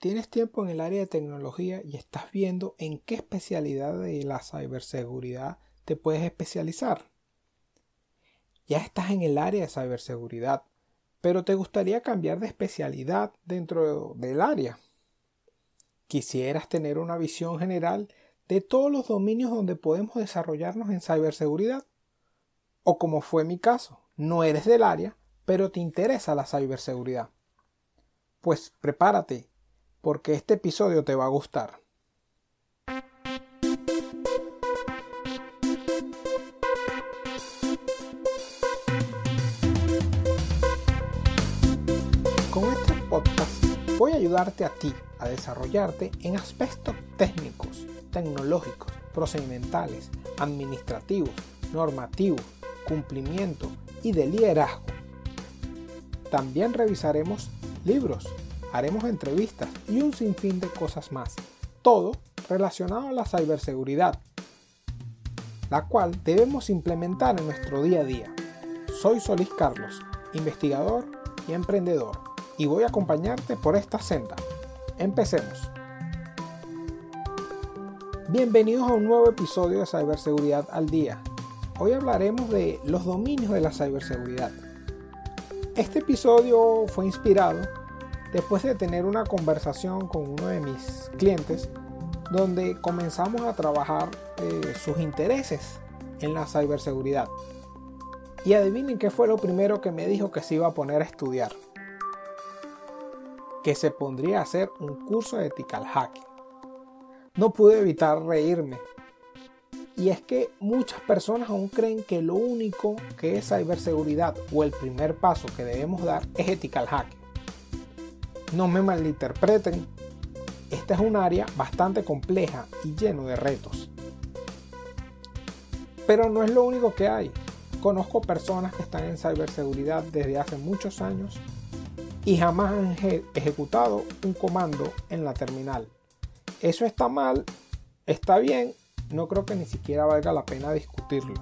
tienes tiempo en el área de tecnología y estás viendo en qué especialidad de la ciberseguridad te puedes especializar. Ya estás en el área de ciberseguridad, pero te gustaría cambiar de especialidad dentro del área. Quisieras tener una visión general de todos los dominios donde podemos desarrollarnos en ciberseguridad. O como fue mi caso, no eres del área, pero te interesa la ciberseguridad. Pues prepárate porque este episodio te va a gustar. Con este podcast voy a ayudarte a ti a desarrollarte en aspectos técnicos, tecnológicos, procedimentales, administrativos, normativos, cumplimiento y de liderazgo. También revisaremos libros, haremos entrevistas y un sinfín de cosas más. Todo relacionado a la ciberseguridad, la cual debemos implementar en nuestro día a día. Soy Solís Carlos, investigador y emprendedor, y voy a acompañarte por esta senda. Empecemos. Bienvenidos a un nuevo episodio de Ciberseguridad al Día. Hoy hablaremos de los dominios de la ciberseguridad. Este episodio fue inspirado después de tener una conversación con uno de mis clientes donde comenzamos a trabajar eh, sus intereses en la ciberseguridad. Y adivinen qué fue lo primero que me dijo que se iba a poner a estudiar. Que se pondría a hacer un curso de ethical hacking. No pude evitar reírme. Y es que muchas personas aún creen que lo único que es ciberseguridad o el primer paso que debemos dar es ethical hacking. No me malinterpreten, esta es un área bastante compleja y lleno de retos. Pero no es lo único que hay. Conozco personas que están en ciberseguridad desde hace muchos años y jamás han ejecutado un comando en la terminal. Eso está mal, está bien, no creo que ni siquiera valga la pena discutirlo.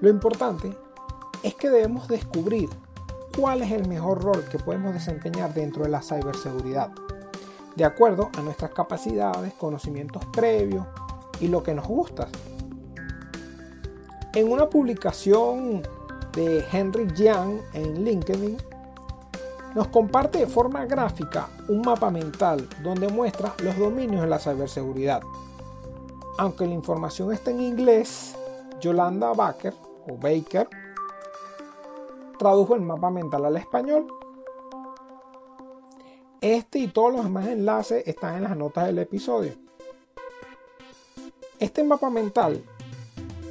Lo importante es que debemos descubrir cuál es el mejor rol que podemos desempeñar dentro de la ciberseguridad, de acuerdo a nuestras capacidades, conocimientos previos y lo que nos gusta. En una publicación de Henry Yang en LinkedIn, nos comparte de forma gráfica un mapa mental donde muestra los dominios de la ciberseguridad. Aunque la información está en inglés, Yolanda Baker o Baker tradujo el mapa mental al español. Este y todos los demás enlaces están en las notas del episodio. Este mapa mental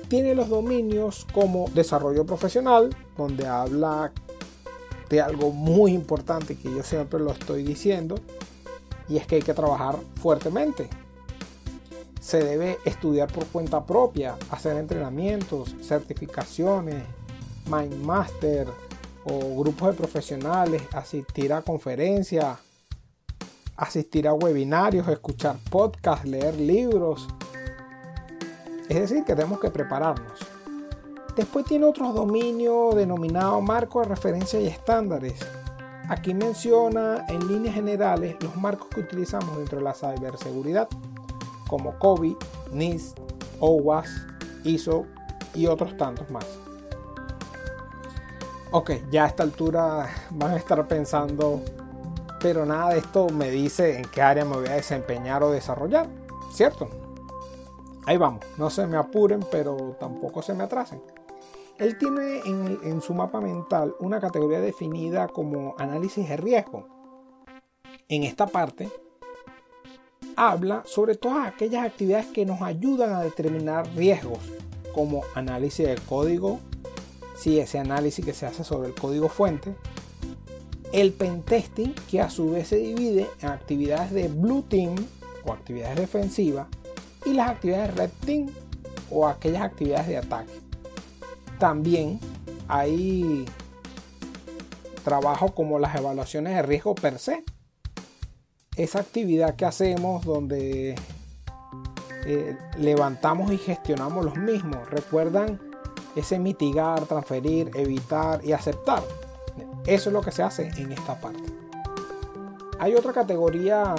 tiene los dominios como desarrollo profesional, donde habla de algo muy importante que yo siempre lo estoy diciendo, y es que hay que trabajar fuertemente. Se debe estudiar por cuenta propia, hacer entrenamientos, certificaciones, Mindmaster o grupos de profesionales, asistir a conferencias, asistir a webinarios, escuchar podcasts, leer libros. Es decir, que tenemos que prepararnos. Después tiene otros dominios denominados marco de referencia y estándares. Aquí menciona en líneas generales los marcos que utilizamos dentro de la ciberseguridad, como COBI, NIST, OWASP, ISO y otros tantos más. Ok, ya a esta altura van a estar pensando, pero nada de esto me dice en qué área me voy a desempeñar o desarrollar, ¿cierto? Ahí vamos, no se me apuren, pero tampoco se me atrasen. Él tiene en, en su mapa mental una categoría definida como análisis de riesgo. En esta parte habla sobre todas aquellas actividades que nos ayudan a determinar riesgos, como análisis de código, si ese análisis que se hace sobre el código fuente, el pentesting que a su vez se divide en actividades de blue team o actividades defensivas y las actividades de red team o aquellas actividades de ataque. También hay trabajo como las evaluaciones de riesgo per se. Esa actividad que hacemos donde eh, levantamos y gestionamos los mismos. ¿Recuerdan ese mitigar, transferir, evitar y aceptar. Eso es lo que se hace en esta parte. Hay otra categoría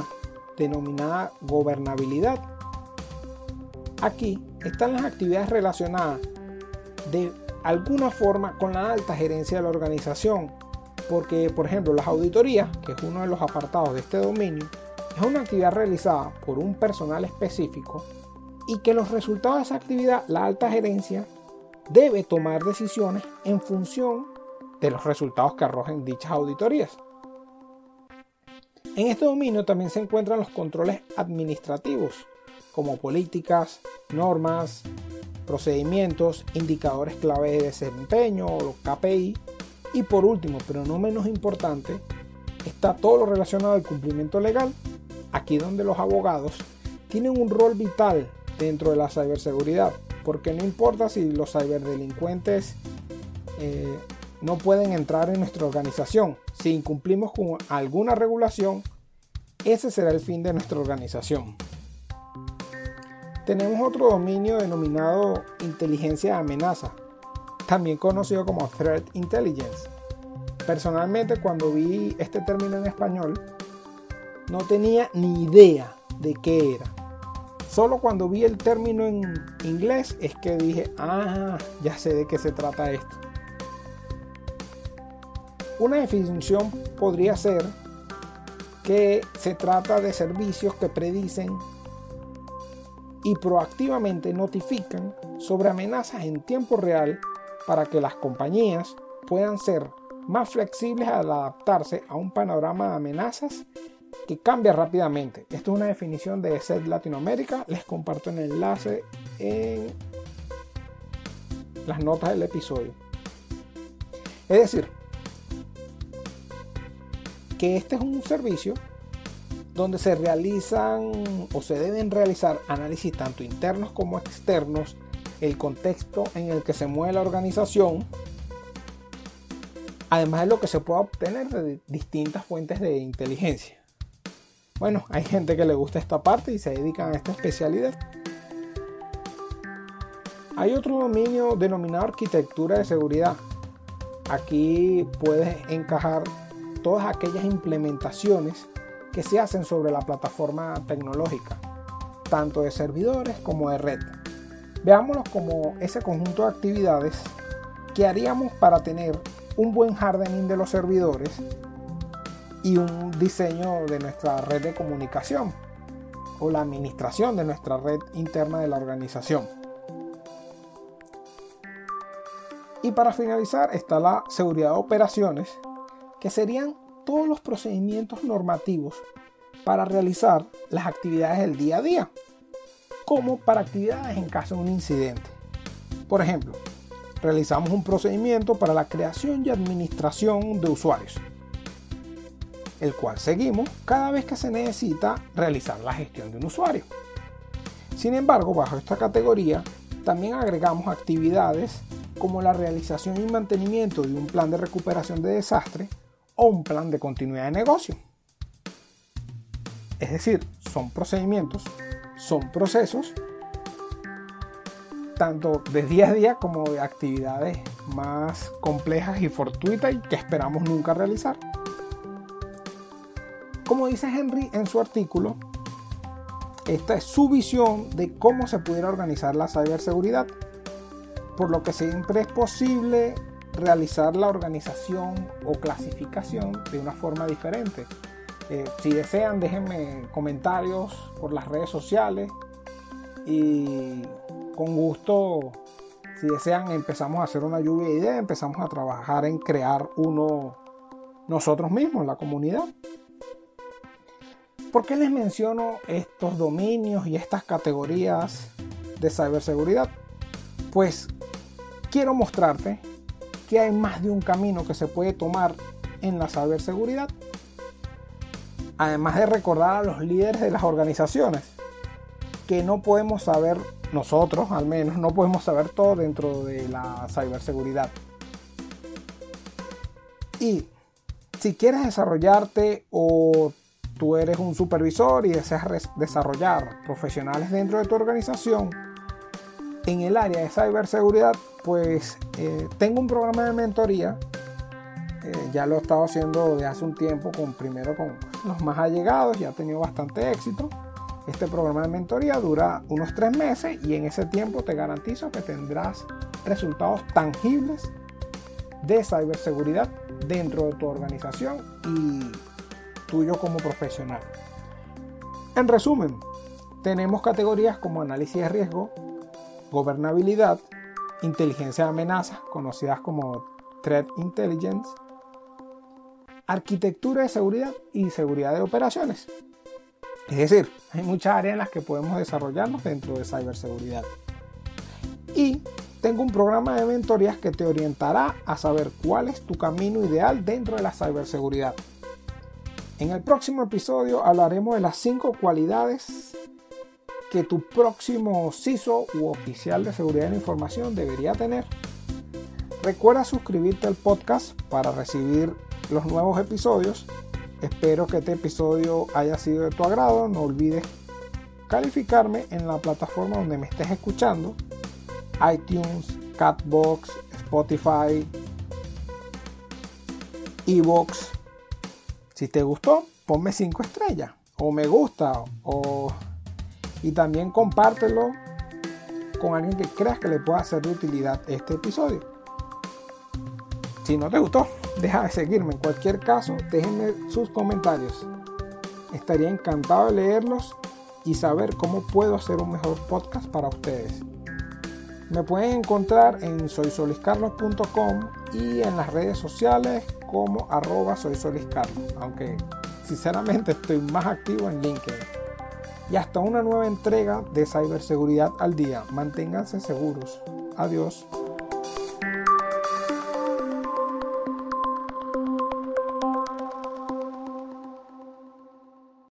denominada gobernabilidad. Aquí están las actividades relacionadas de alguna forma con la alta gerencia de la organización. Porque, por ejemplo, las auditorías, que es uno de los apartados de este dominio, es una actividad realizada por un personal específico y que los resultados de esa actividad, la alta gerencia debe tomar decisiones en función de los resultados que arrojen dichas auditorías. En este dominio también se encuentran los controles administrativos, como políticas, normas, procedimientos, indicadores clave de desempeño o los KPI. Y por último, pero no menos importante, está todo lo relacionado al cumplimiento legal, aquí donde los abogados tienen un rol vital dentro de la ciberseguridad, porque no importa si los ciberdelincuentes eh, no pueden entrar en nuestra organización, si incumplimos con alguna regulación, ese será el fin de nuestra organización. Tenemos otro dominio denominado inteligencia de amenaza, también conocido como Threat Intelligence. Personalmente cuando vi este término en español, no tenía ni idea de qué era. Solo cuando vi el término en inglés es que dije, ah, ya sé de qué se trata esto. Una definición podría ser que se trata de servicios que predicen y proactivamente notifican sobre amenazas en tiempo real para que las compañías puedan ser más flexibles al adaptarse a un panorama de amenazas que cambia rápidamente. Esto es una definición de SED Latinoamérica. Les comparto el enlace en las notas del episodio. Es decir, que este es un servicio donde se realizan o se deben realizar análisis tanto internos como externos, el contexto en el que se mueve la organización, además de lo que se puede obtener de distintas fuentes de inteligencia. Bueno, hay gente que le gusta esta parte y se dedican a esta especialidad. Hay otro dominio denominado arquitectura de seguridad. Aquí puedes encajar todas aquellas implementaciones que se hacen sobre la plataforma tecnológica, tanto de servidores como de red. Veámoslo como ese conjunto de actividades que haríamos para tener un buen hardening de los servidores y un diseño de nuestra red de comunicación o la administración de nuestra red interna de la organización. Y para finalizar está la seguridad de operaciones, que serían todos los procedimientos normativos para realizar las actividades del día a día, como para actividades en caso de un incidente. Por ejemplo, realizamos un procedimiento para la creación y administración de usuarios el cual seguimos cada vez que se necesita realizar la gestión de un usuario. Sin embargo, bajo esta categoría también agregamos actividades como la realización y mantenimiento de un plan de recuperación de desastre o un plan de continuidad de negocio. Es decir, son procedimientos, son procesos, tanto de día a día como de actividades más complejas y fortuitas y que esperamos nunca realizar. Como dice Henry en su artículo, esta es su visión de cómo se pudiera organizar la ciberseguridad, por lo que siempre es posible realizar la organización o clasificación de una forma diferente. Eh, si desean, déjenme comentarios por las redes sociales y con gusto, si desean, empezamos a hacer una lluvia de ideas, empezamos a trabajar en crear uno nosotros mismos, la comunidad. ¿Por qué les menciono estos dominios y estas categorías de ciberseguridad? Pues quiero mostrarte que hay más de un camino que se puede tomar en la ciberseguridad. Además de recordar a los líderes de las organizaciones que no podemos saber, nosotros al menos, no podemos saber todo dentro de la ciberseguridad. Y si quieres desarrollarte o tú eres un supervisor y deseas desarrollar profesionales dentro de tu organización en el área de ciberseguridad, pues eh, tengo un programa de mentoría Eh, ya lo he estado haciendo desde hace un tiempo, con, primero con los más allegados, ya ha tenido bastante éxito. Este programa de mentoría dura unos tres meses y en ese tiempo te garantizo que tendrás resultados tangibles de ciberseguridad dentro de tu organización y tuyo como profesional. En resumen, tenemos categorías como análisis de riesgo, gobernabilidad, inteligencia de amenazas, conocidas como Threat Intelligence, arquitectura de seguridad y seguridad de operaciones. Es decir, hay muchas áreas en las que podemos desarrollarnos dentro de ciberseguridad. Y tengo un programa de mentorías que te orientará a saber cuál es tu camino ideal dentro de la ciberseguridad. En el próximo episodio hablaremos de las 5 cualidades que tu próximo CISO u oficial de seguridad de la información debería tener. Recuerda suscribirte al podcast para recibir los nuevos episodios. Espero que este episodio haya sido de tu agrado. No olvides calificarme en la plataforma donde me estés escuchando. iTunes, Catbox, Spotify, Evox. Si te gustó, ponme 5 estrellas o me gusta o y también compártelo con alguien que creas que le pueda hacer de utilidad este episodio. Si no te gustó, deja de seguirme. En cualquier caso, déjenme sus comentarios. Estaría encantado de leerlos y saber cómo puedo hacer un mejor podcast para ustedes. Me pueden encontrar en soysoliscarlos.com y en las redes sociales como arroba soysoliscarlos, aunque sinceramente estoy más activo en LinkedIn y hasta una nueva entrega de ciberseguridad al día. Manténganse seguros. Adiós.